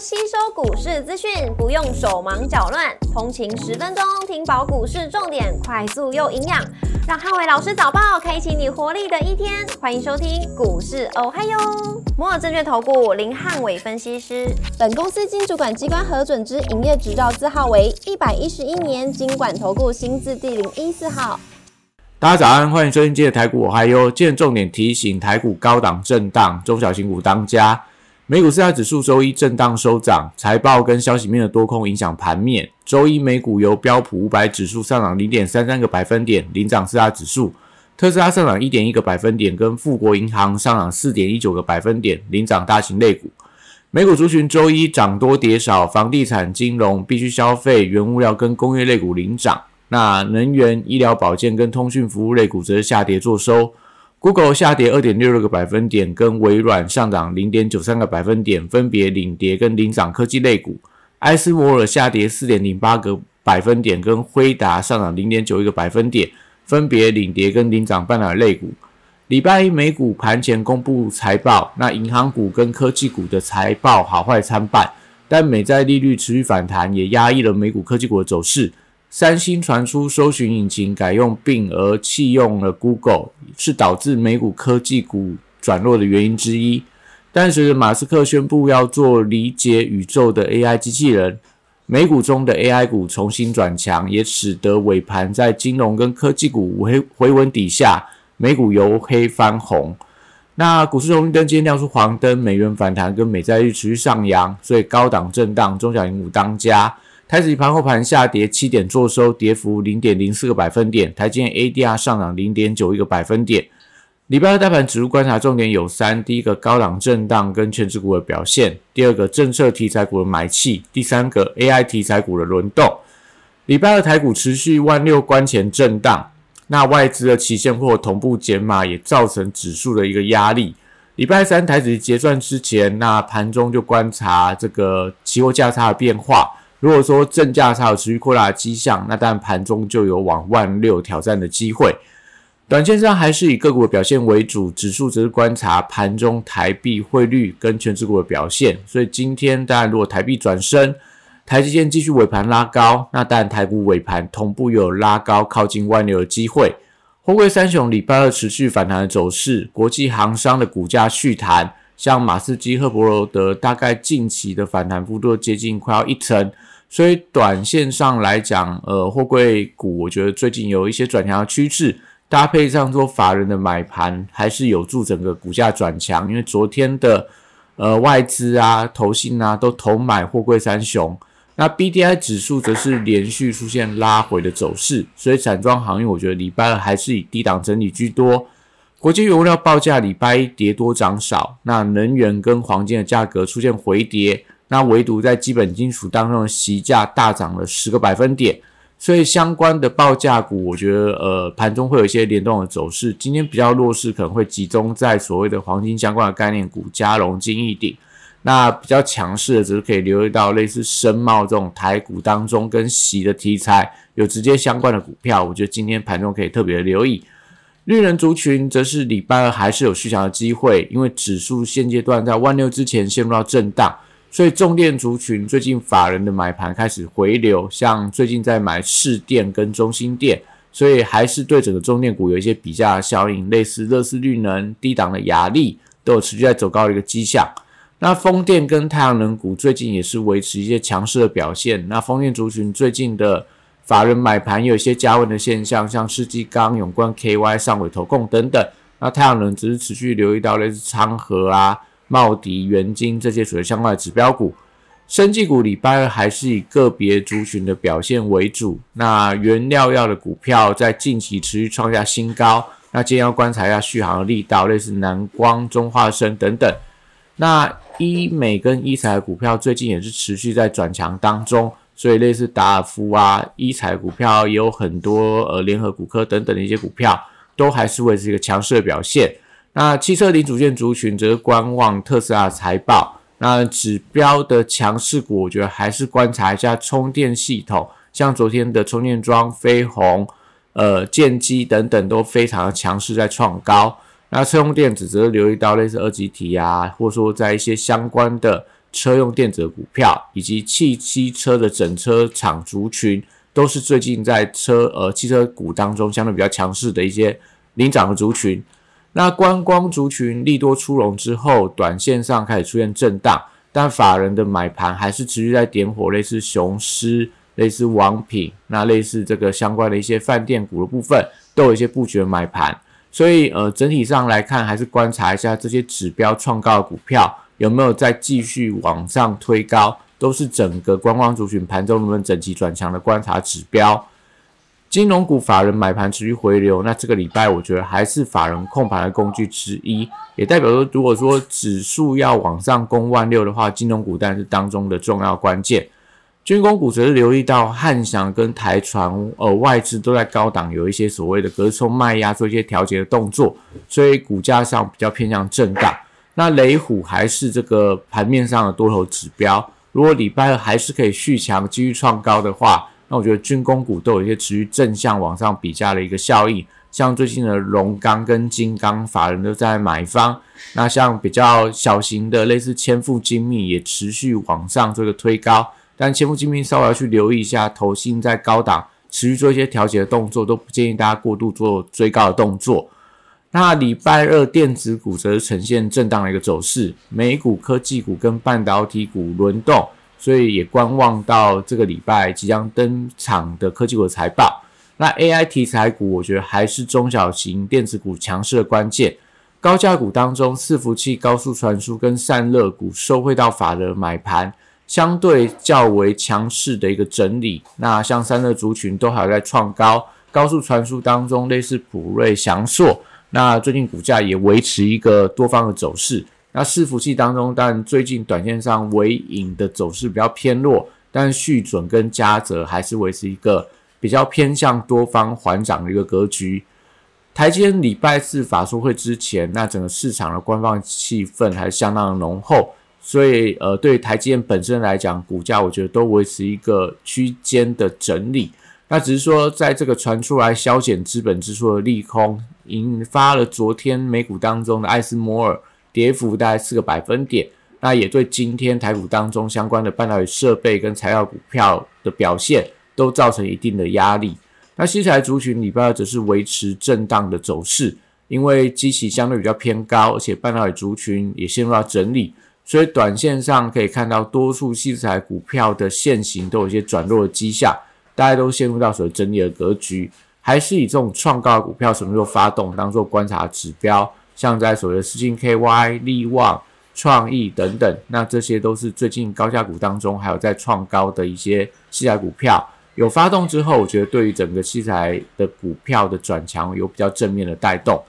吸收股市资讯，不用手忙脚乱，通勤十分钟听饱股市重点，快速又营养，让汉伟老师早报开启你活力的一天。欢迎收听股市哦嗨哟，摩尔证券投顾林汉伟分析师，本公司经主管机关核准之营业执照字号为一百一十一年经管投顾新字第零一四号。大家早安，欢迎收听今天的台股我嗨哟。今天重点提醒，台股高档震荡，中小型股当家。美股四大指数周一震荡收涨，财报跟消息面的多空影响盘面。周一美股由标普五百指数上涨零点三三个百分点，领涨四大指数；特斯拉上涨一点一个百分点，跟富国银行上涨四点一九个百分点，领涨大型类股。美股族群周一涨多跌少，房地产、金融、必需消费、原物料跟工业类股领涨，那能源、医疗保健跟通讯服务类股则下跌做收。Google 下跌二点六六个百分点，跟微软上涨零点九三个百分点，分别领跌跟领涨科技类股。埃斯摩尔下跌四点零八个百分点，跟辉达上涨零点九一个百分点，分别领跌跟领涨半导体类股。礼拜一美股盘前公布财报，那银行股跟科技股的财报好坏参半，但美债利率持续反弹，也压抑了美股科技股的走势。三星传出搜寻引擎改用并而弃用了 Google，是导致美股科技股转弱的原因之一。但随着马斯克宣布要做理解宇宙的 AI 机器人，美股中的 AI 股重新转强，也使得尾盘在金融跟科技股回回稳底下，美股由黑翻红。那股市红绿灯今天亮出黄灯，美元反弹跟美债率持续上扬，所以高档震荡，中小型股当家。台指盘后盘下跌七点，做收跌幅零点零四个百分点。台积电 ADR 上涨零点九一个百分点。礼拜二大盘指数观察重点有三：第一个高档震荡跟全指股的表现；第二个政策题材股的买气；第三个 AI 题材股的轮动。礼拜二台股持续万六关前震荡，那外资的期现货同步减码，也造成指数的一个压力。礼拜三台指结算之前，那盘中就观察这个期货价差的变化。如果说正价差有持续扩大的迹象，那当然盘中就有往万六挑战的机会。短线上还是以个股的表现为主，指数则是观察盘中台币汇率跟全指股的表现。所以今天当然如果台币转升，台积电继续尾盘拉高，那当然台股尾盘同步有拉高靠近万六的机会。货柜三雄礼拜二持续反弹的走势，国际航商的股价续弹，像马士基、赫伯罗德，大概近期的反弹幅度接近快要一成。所以短线上来讲，呃，货柜股我觉得最近有一些转强的趋势，搭配上做法人的买盘，还是有助整个股价转强。因为昨天的呃外资啊、投信啊都投买货柜三雄，那 B D I 指数则是连续出现拉回的走势，所以散装行业我觉得礼拜二还是以低档整理居多。国际原物料报价礼拜一跌多涨少，那能源跟黄金的价格出现回跌。那唯独在基本金属当中的锡价大涨了十个百分点，所以相关的报价股，我觉得呃盘中会有一些联动的走势。今天比较弱势，可能会集中在所谓的黄金相关的概念股，加龙、金益鼎。那比较强势的，只是可以留意到类似深茂这种台股当中跟锡的题材有直接相关的股票，我觉得今天盘中可以特别留意。绿人族群则是礼拜二还是有续强的机会，因为指数现阶段在万六之前陷入到震荡。所以重电族群最近法人的买盘开始回流，像最近在买市电跟中心电，所以还是对整个重电股有一些比价效应，类似乐视绿能、低档的雅力都有持续在走高的一个迹象。那风电跟太阳能股最近也是维持一些强势的表现。那风电族群最近的法人买盘有一些加温的现象，像世纪钢、永冠 KY、上尾投控等等。那太阳能只是持续留意到类似昌河啊。茂迪、元金这些属于相关的指标股，生技股礼拜二还是以个别族群的表现为主。那原料药的股票在近期持续创下新高，那今天要观察一下续航的力道，类似南光、中化生等等。那医美跟医材的股票最近也是持续在转强当中，所以类似达尔夫啊、医材股票也有很多呃联合股科等等的一些股票，都还是维持一个强势的表现。那汽车零组件族群则是观望特斯拉财报。那指标的强势股，我觉得还是观察一下充电系统，像昨天的充电桩、飞鸿、呃建机等等都非常的强势，在创高。那车用电子则留意到类似二级体啊，或者说在一些相关的车用电子股票，以及汽机车的整车厂族群，都是最近在车呃汽车股当中相对比较强势的一些领涨的族群。那观光族群利多出笼之后，短线上开始出现震荡，但法人的买盘还是持续在点火，类似雄狮、类似王品，那类似这个相关的一些饭店股的部分，都有一些布局的买盘。所以呃，整体上来看，还是观察一下这些指标创高的股票有没有再继续往上推高，都是整个观光族群盘中能不能整齐转强的观察指标。金融股法人买盘持续回流，那这个礼拜我觉得还是法人控盘的工具之一，也代表说，如果说指数要往上攻万六的话，金融股当然是当中的重要关键。军工股则是留意到汉翔跟台船，呃，外资都在高档有一些所谓的隔冲卖压，做一些调节的动作，所以股价上比较偏向震荡。那雷虎还是这个盘面上的多头指标，如果礼拜二还是可以续强，继续创高的话。那我觉得军工股都有一些持续正向往上比价的一个效应，像最近的龙钢跟金刚，法人都在买方。那像比较小型的类似千富精密也持续往上做一个推高，但千富精密稍微要去留意一下，头性在高档持续做一些调节的动作，都不建议大家过度做追高的动作。那礼拜二电子股则呈现震荡的一个走势，美股科技股跟半导体股轮动。所以也观望到这个礼拜即将登场的科技股财报。那 AI 题材股，我觉得还是中小型电子股强势的关键。高价股当中，伺服器、高速传输跟散热股收回到法的买盘，相对较为强势的一个整理。那像散热族群都还在创高，高速传输当中类似普瑞、翔硕，那最近股价也维持一个多方的走势。那伺服器当中，但最近短线上尾影的走势比较偏弱，但续准跟嘉泽还是维持一个比较偏向多方缓涨的一个格局。台积电礼拜四法说会之前，那整个市场的官方气氛还是相当的浓厚，所以呃，对台积电本身来讲，股价我觉得都维持一个区间的整理。那只是说，在这个传出来削减资本支出的利空，引发了昨天美股当中的艾斯摩尔。跌幅大概四个百分点，那也对今天台股当中相关的半导体设备跟材料股票的表现都造成一定的压力。那西材族群礼拜二则是维持震荡的走势，因为基期相对比较偏高，而且半导体族群也陷入到整理，所以短线上可以看到多数西材股票的线型都有一些转弱的迹象，大家都陷入到所谓整理的格局，还是以这种创高股票什么时候发动当做观察指标。像在所谓的四星 KY、利旺、创意等等，那这些都是最近高价股当中还有在创高的一些器材股票，有发动之后，我觉得对于整个器材的股票的转强有比较正面的带动。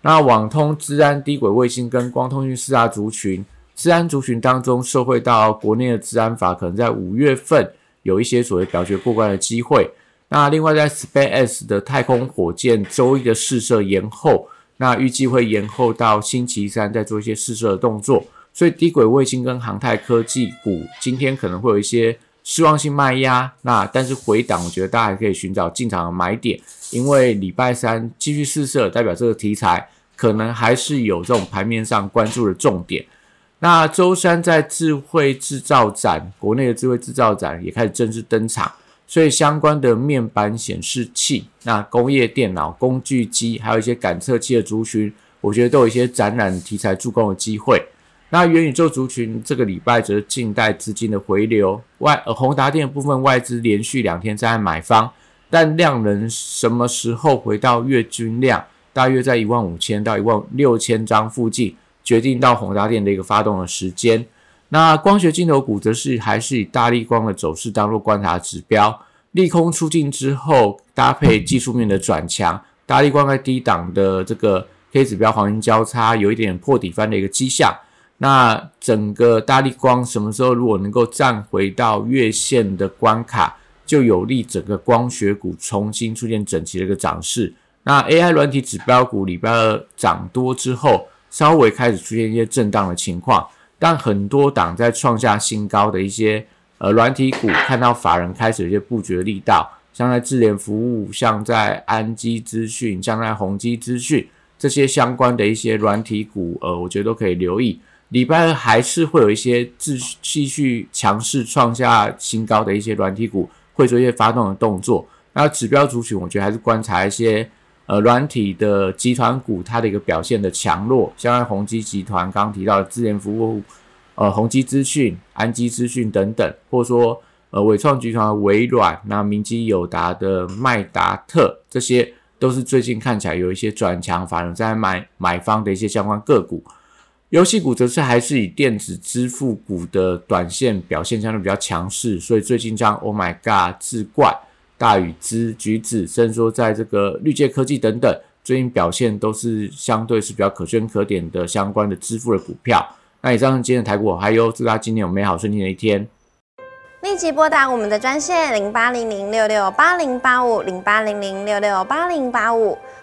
那网通、治安、低轨卫星跟光通讯四大族群，治安族群当中受惠到国内的治安法可能在五月份有一些所谓表决过关的机会。那另外在 SpaceX 的太空火箭周一的试射延后。那预计会延后到星期三再做一些试射的动作，所以低轨卫星跟航太科技股今天可能会有一些失望性卖压。那但是回档，我觉得大家还可以寻找进场的买点，因为礼拜三继续试射，代表这个题材可能还是有这种盘面上关注的重点。那周三在智慧制造展，国内的智慧制造展也开始正式登场。所以相关的面板显示器、那工业电脑、工具机，还有一些感测器的族群，我觉得都有一些展览题材助攻的机会。那元宇宙族群这个礼拜则是近代资金的回流，外呃宏达电部分外资连续两天在买方，但量能什么时候回到月均量，大约在一万五千到一万六千张附近，决定到宏达电的一个发动的时间。那光学镜头股则是还是以大力光的走势当做观察指标，利空出尽之后，搭配技术面的转强，大力光在低档的这个 K 指标黄金交叉有一点破底翻的一个迹象。那整个大力光什么时候如果能够站回到月线的关卡，就有利整个光学股重新出现整齐的一个涨势。那 AI 软体指标股礼拜二涨多之后，稍微开始出现一些震荡的情况。但很多党在创下新高的一些呃软体股，看到法人开始有些布局力道，像在智联服务，像在安基资讯，像在宏基资讯这些相关的一些软体股，呃，我觉得都可以留意。礼拜二还是会有一些继继续强势创下新高的一些软体股会做一些发动的动作。那指标族群，我觉得还是观察一些呃软体的集团股它的一个表现的强弱，像宏基集团刚刚提到的资源服务，呃宏基资讯、安基资讯等等，或者说呃伟创集团的微软，那明基友达的麦达特，这些都是最近看起来有一些转强，反而在买买方的一些相关个股。游戏股则是还是以电子支付股的短线表现相对比较强势，所以最近像 Oh My God、智冠。大宇资、橘子，甚至说在这个绿界科技等等，最近表现都是相对是比较可圈可点的相关的支付的股票。那以上今天的台股，还有祝大家今天有美好顺利的一天。立即拨打我们的专线零八零零六六八零八五零八零零六六八零八五。